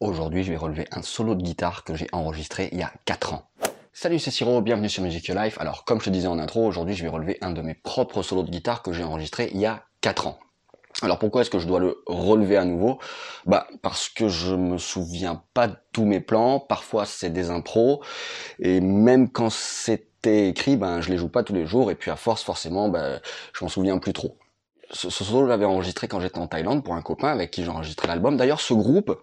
Aujourd'hui, je vais relever un solo de guitare que j'ai enregistré il y a 4 ans. Salut, c'est Siro, bienvenue sur Music Your Life. Alors, comme je te disais en intro, aujourd'hui, je vais relever un de mes propres solos de guitare que j'ai enregistré il y a 4 ans. Alors pourquoi est-ce que je dois le relever à nouveau? Bah parce que je me souviens pas de tous mes plans, parfois c'est des impros, et même quand c'était écrit, ben je les joue pas tous les jours, et puis à force forcément, ben je m'en souviens plus trop ce, solo, je l'avais enregistré quand j'étais en Thaïlande pour un copain avec qui j'ai enregistré l'album. D'ailleurs, ce groupe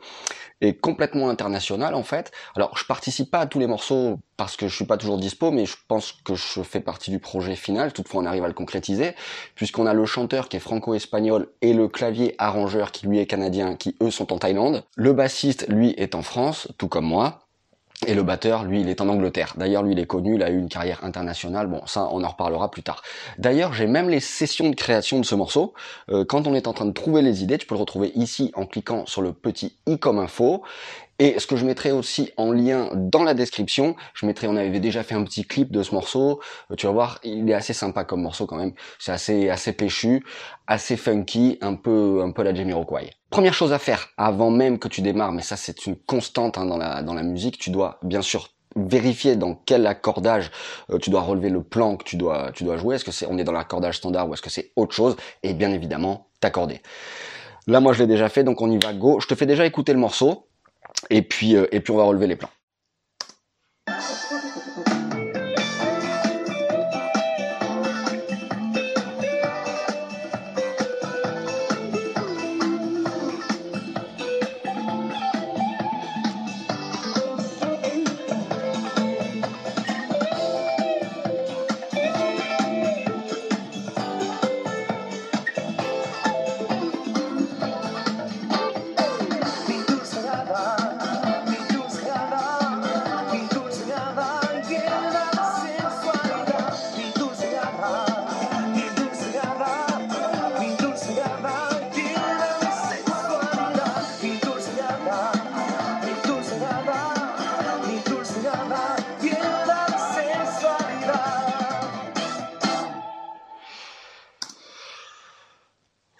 est complètement international en fait. Alors, je participe pas à tous les morceaux parce que je suis pas toujours dispo, mais je pense que je fais partie du projet final. Toutefois, on arrive à le concrétiser puisqu'on a le chanteur qui est franco-espagnol et le clavier arrangeur qui lui est canadien, qui eux sont en Thaïlande. Le bassiste, lui, est en France, tout comme moi. Et le batteur, lui, il est en Angleterre. D'ailleurs, lui, il est connu, il a eu une carrière internationale. Bon, ça, on en reparlera plus tard. D'ailleurs, j'ai même les sessions de création de ce morceau. Euh, quand on est en train de trouver les idées, tu peux le retrouver ici en cliquant sur le petit i comme info. Et ce que je mettrai aussi en lien dans la description, je mettrai, on avait déjà fait un petit clip de ce morceau. Euh, tu vas voir, il est assez sympa comme morceau quand même. C'est assez, assez péchu, assez funky, un peu, un peu la Jamiroquai. Première chose à faire avant même que tu démarres, mais ça c'est une constante hein, dans la dans la musique, tu dois bien sûr vérifier dans quel accordage euh, tu dois relever le plan que tu dois tu dois jouer. Est-ce que c'est on est dans l'accordage standard ou est-ce que c'est autre chose? Et bien évidemment t'accorder. Là moi je l'ai déjà fait, donc on y va go. Je te fais déjà écouter le morceau. Et puis, euh, et puis on va relever les plans.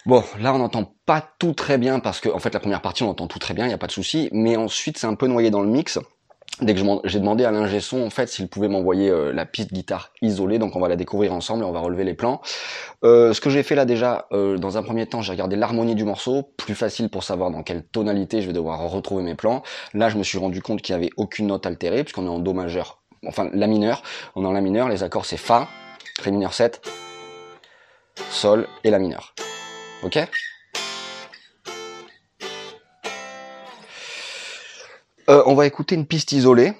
Bon, là on n'entend pas tout très bien parce que en fait la première partie on entend tout très bien, il n'y a pas de souci, mais ensuite c'est un peu noyé dans le mix. Dès que j'ai demandé à l'ingé son en fait s'il pouvait m'envoyer euh, la piste guitare isolée, donc on va la découvrir ensemble et on va relever les plans. Euh, ce que j'ai fait là déjà, euh, dans un premier temps, j'ai regardé l'harmonie du morceau, plus facile pour savoir dans quelle tonalité je vais devoir retrouver mes plans. Là je me suis rendu compte qu'il n'y avait aucune note altérée puisqu'on est en do majeur, enfin la mineur. On est en la mineur, les accords c'est fa, ré mineur 7, sol et la mineur. Ok euh, On va écouter une piste isolée.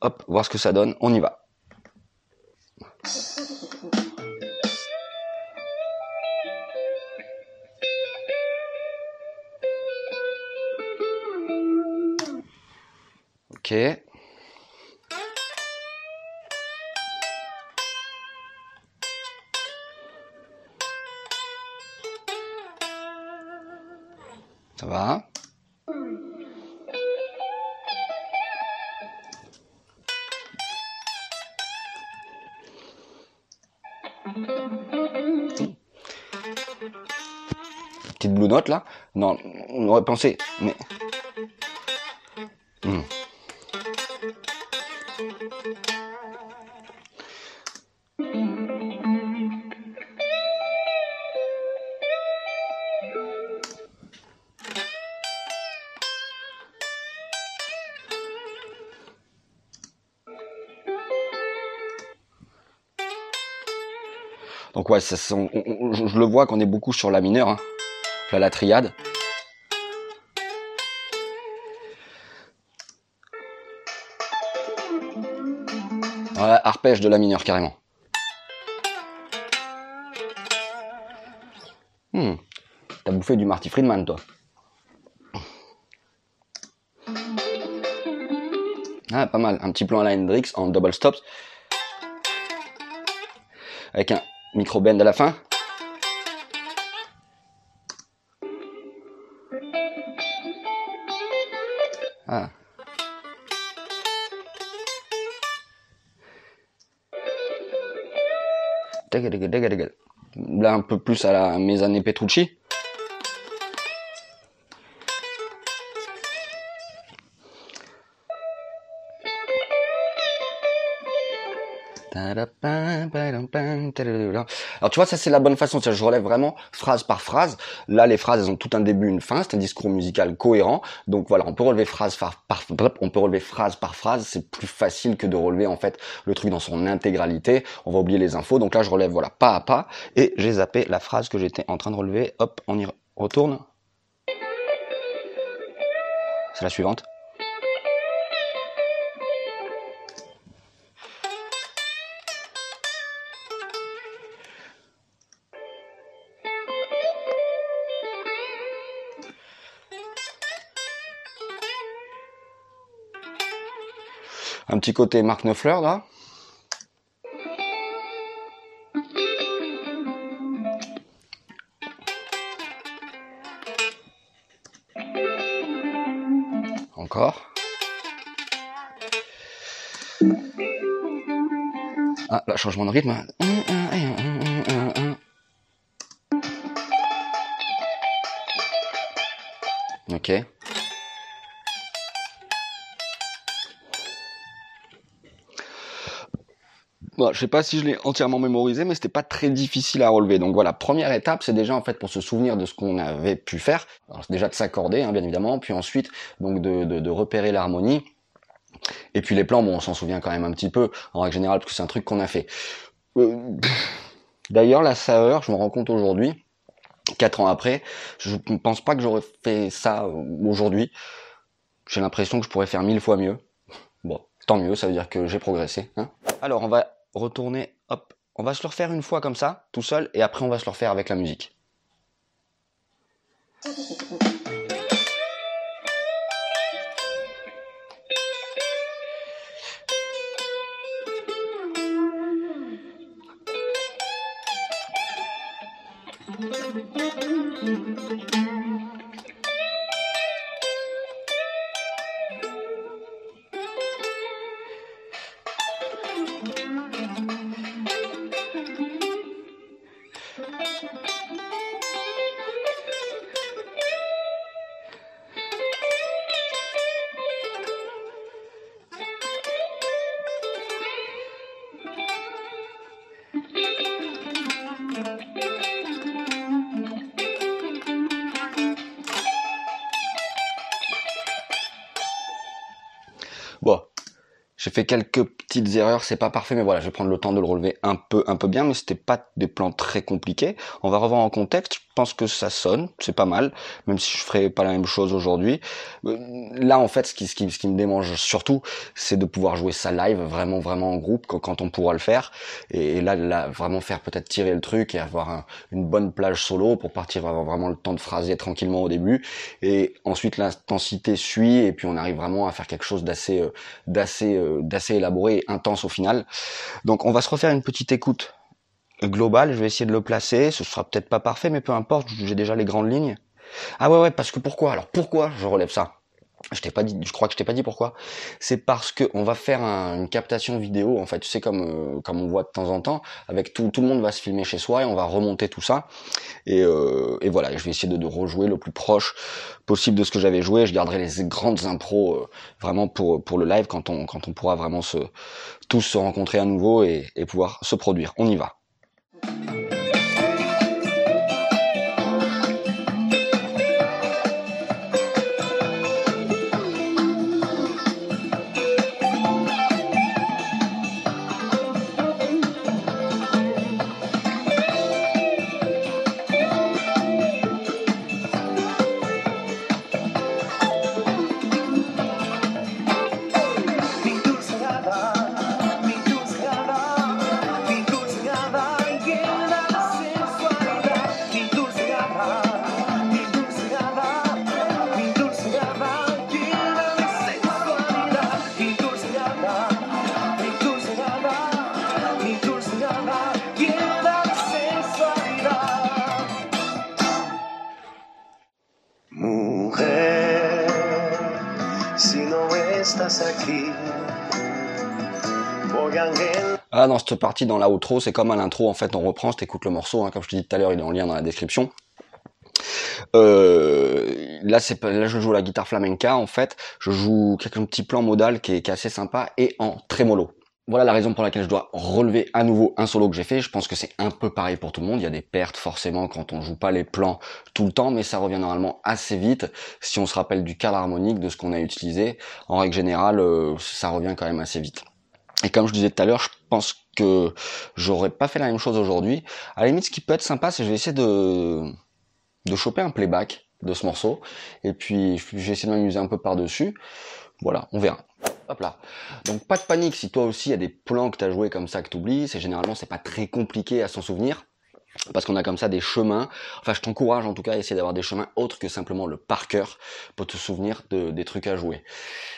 Hop, voir ce que ça donne. On y va. Ok. Ça va? Petite blue note là? Non, on aurait pensé, mais... Je, le vois qu'on est beaucoup sur la mineure, hein. la triade. Voilà, arpège de la mineure carrément. Hmm. T'as bouffé du Marty Friedman toi. Ah, pas mal. Un petit plan à la Hendrix en double stops. Avec un micro bend à la fin. Ah. Là, un peu plus à, la, mes années Petrucci. Alors tu vois, ça c'est la bonne façon. Je relève vraiment phrase par phrase. Là, les phrases, elles ont tout un début, une fin. C'est un discours musical cohérent. Donc voilà, on peut relever phrase par, on peut relever phrase par phrase. C'est plus facile que de relever en fait le truc dans son intégralité. On va oublier les infos. Donc là, je relève voilà pas à pas et j'ai zappé la phrase que j'étais en train de relever. Hop, on y retourne. C'est la suivante. Un petit côté Marc Neufleur là. Encore. Ah, là, changement de rythme. Ok. Bon, je sais pas si je l'ai entièrement mémorisé, mais c'était pas très difficile à relever. Donc voilà, première étape, c'est déjà en fait pour se souvenir de ce qu'on avait pu faire. Alors c'est déjà de s'accorder, hein, bien évidemment, puis ensuite donc de, de, repérer l'harmonie. Et puis les plans, bon, on s'en souvient quand même un petit peu en règle générale parce que c'est un truc qu'on a fait. Euh, d'ailleurs, la saveur, je me rends compte aujourd'hui, quatre ans après, je ne pense pas que j'aurais fait ça aujourd'hui. J'ai l'impression que je pourrais faire mille fois mieux. Bon, tant mieux, ça veut dire que j'ai progressé. Hein Alors, on va retourner, hop, on va se le refaire une fois comme ça, tout seul, et après on va se le refaire avec la musique. j'ai fait quelques petites erreurs, c'est pas parfait, mais voilà, je vais prendre le temps de le relever un peu, un peu bien, mais c'était pas des plans très compliqués. On va revoir en contexte pense que ça sonne, c'est pas mal, même si je ferai pas la même chose aujourd'hui. Euh, là, en fait, ce qui, ce qui, ce qui me démange surtout, c'est de pouvoir jouer ça live, vraiment, vraiment en groupe, quand on pourra le faire. Et, là, là, vraiment faire peut-être tirer le truc et avoir une bonne plage solo pour partir avoir vraiment le temps de phraser tranquillement au début. Et ensuite, l'intensité suit et puis on arrive vraiment à faire quelque chose d'assez, euh, d'assez, euh, d'assez élaboré intense au final. Donc, on va se refaire une petite écoute global, je vais essayer de le placer, ce sera peut-être pas parfait, mais peu importe, j'ai déjà les grandes lignes. Ah ouais ouais, parce que pourquoi? Alors pourquoi je relève ça? Je t'ai pas dit, je crois que je t'ai pas dit pourquoi. C'est parce que on va faire une captation vidéo, en fait, tu sais comme euh, comme on voit de temps en temps, avec tout tout le monde va se filmer chez soi et on va remonter tout ça. Et, euh, et voilà, je vais essayer de, rejouer le plus proche possible de ce que j'avais joué. Je garderai les grandes impros euh, vraiment pour pour le live quand on quand on pourra vraiment se tous se rencontrer à nouveau et, et pouvoir se produire. On y va. Ah dans cette partie dans la outro, c'est comme à l'intro en fait, on reprend, t'écoutes le morceau, hein, comme je te dis tout à l'heure, il est en lien dans la description. Euh, là, c'est là, je joue la guitare flamenca en fait. Je joue quelques petits plans modal qui est, qui est assez sympa et en trémolo. Voilà la raison pour laquelle je dois relever à nouveau un solo que j'ai fait. Je pense que c'est un peu pareil pour tout le monde. Il y a des pertes forcément quand on joue pas les plans tout le temps, mais ça revient normalement assez vite. Si on se rappelle du cadre harmonique, de ce qu'on a utilisé, en règle générale, euh, ça revient quand même assez vite. Et comme je disais tout à l'heure, je pense que j'aurais pas fait la même chose aujourd'hui. À la limite, ce qui peut être sympa, c'est que je vais essayer de, de choper un playback de ce morceau. Et puis, je vais essayer de m'amuser un peu par-dessus. Voilà, on verra. Donc pas de panique si toi aussi il y a des plans que tu as joué comme ça que tu oublies, c'est généralement c'est pas très compliqué à s'en souvenir parce qu'on a comme ça des chemins. Enfin, je t'encourage en tout cas à essayer d'avoir des chemins autres que simplement le par cœur pour te souvenir de, des trucs à jouer.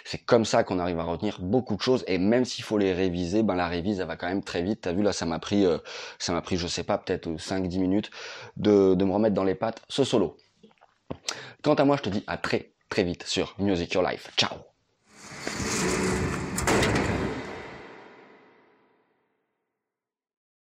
C'est comme ça qu'on arrive à retenir beaucoup de choses et même s'il faut les réviser, ben la révise elle va quand même très vite. T'as vu là, ça m'a pris, euh, ça m'a pris, je sais pas, peut-être 5-10 minutes de, de me remettre dans les pattes ce solo. Quant à moi, je te dis à très très vite sur Music Your Life. Ciao